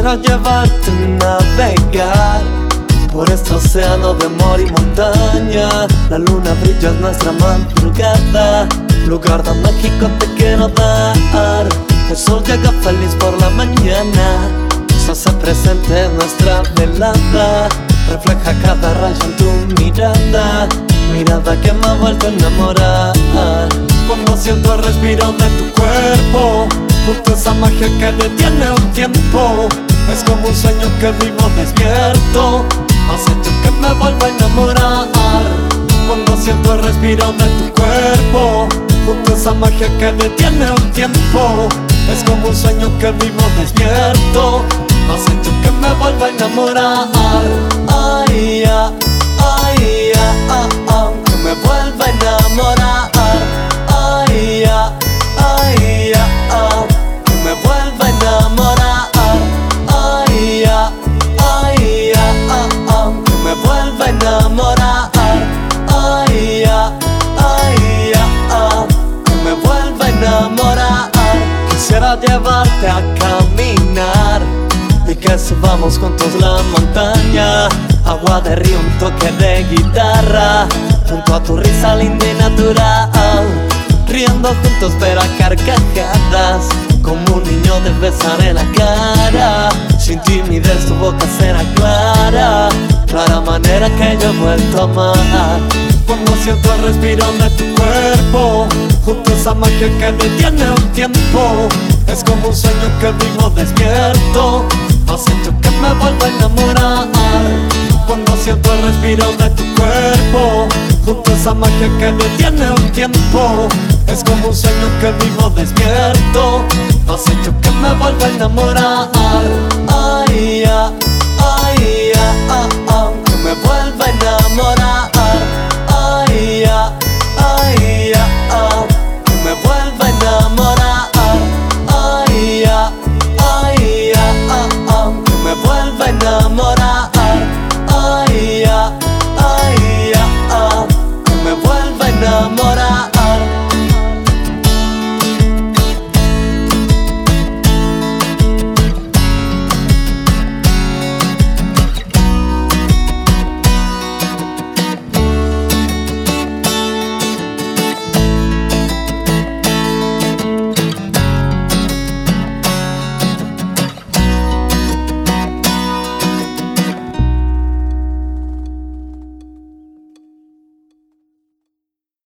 Quisiera llevarte a navegar por este océano de amor y montaña. La luna brilla en nuestra madrugada, lugar de México te quiero dar. El sol llega feliz por la mañana, se hace presente en nuestra velada. Refleja cada rayo en tu mirada, mirada que me ha vuelto a enamorar. Cuando siento el respiro de tu cuerpo, junto esa magia que detiene el tiempo. Es como un sueño que vivo despierto. Has hecho que me vuelva a enamorar. Cuando siento el respiro de tu cuerpo Junto a esa magia que detiene el tiempo. Es como un sueño que vivo despierto. Has hecho que me vuelva a enamorar. Ay, ya, llevarte a caminar. Y que subamos juntos la montaña Agua de río, un toque de guitarra. Junto a tu risa linda y natural. Riendo juntos pero a carcajadas. Como un niño te besaré la cara. Sin timidez tu boca será clara. Clara manera que yo he vuelto a amar. Cuando siento el respiro de tu cuerpo esa magia que detiene el tiempo. Es como un sueño que vivo despierto. Has hecho que me vuelva a enamorar. Cuando siento el respiro de tu cuerpo Junto a esa magia que detiene el tiempo. Es como un sueño que vivo despierto. Has hecho que me vuelva a enamorar. Ay, ya,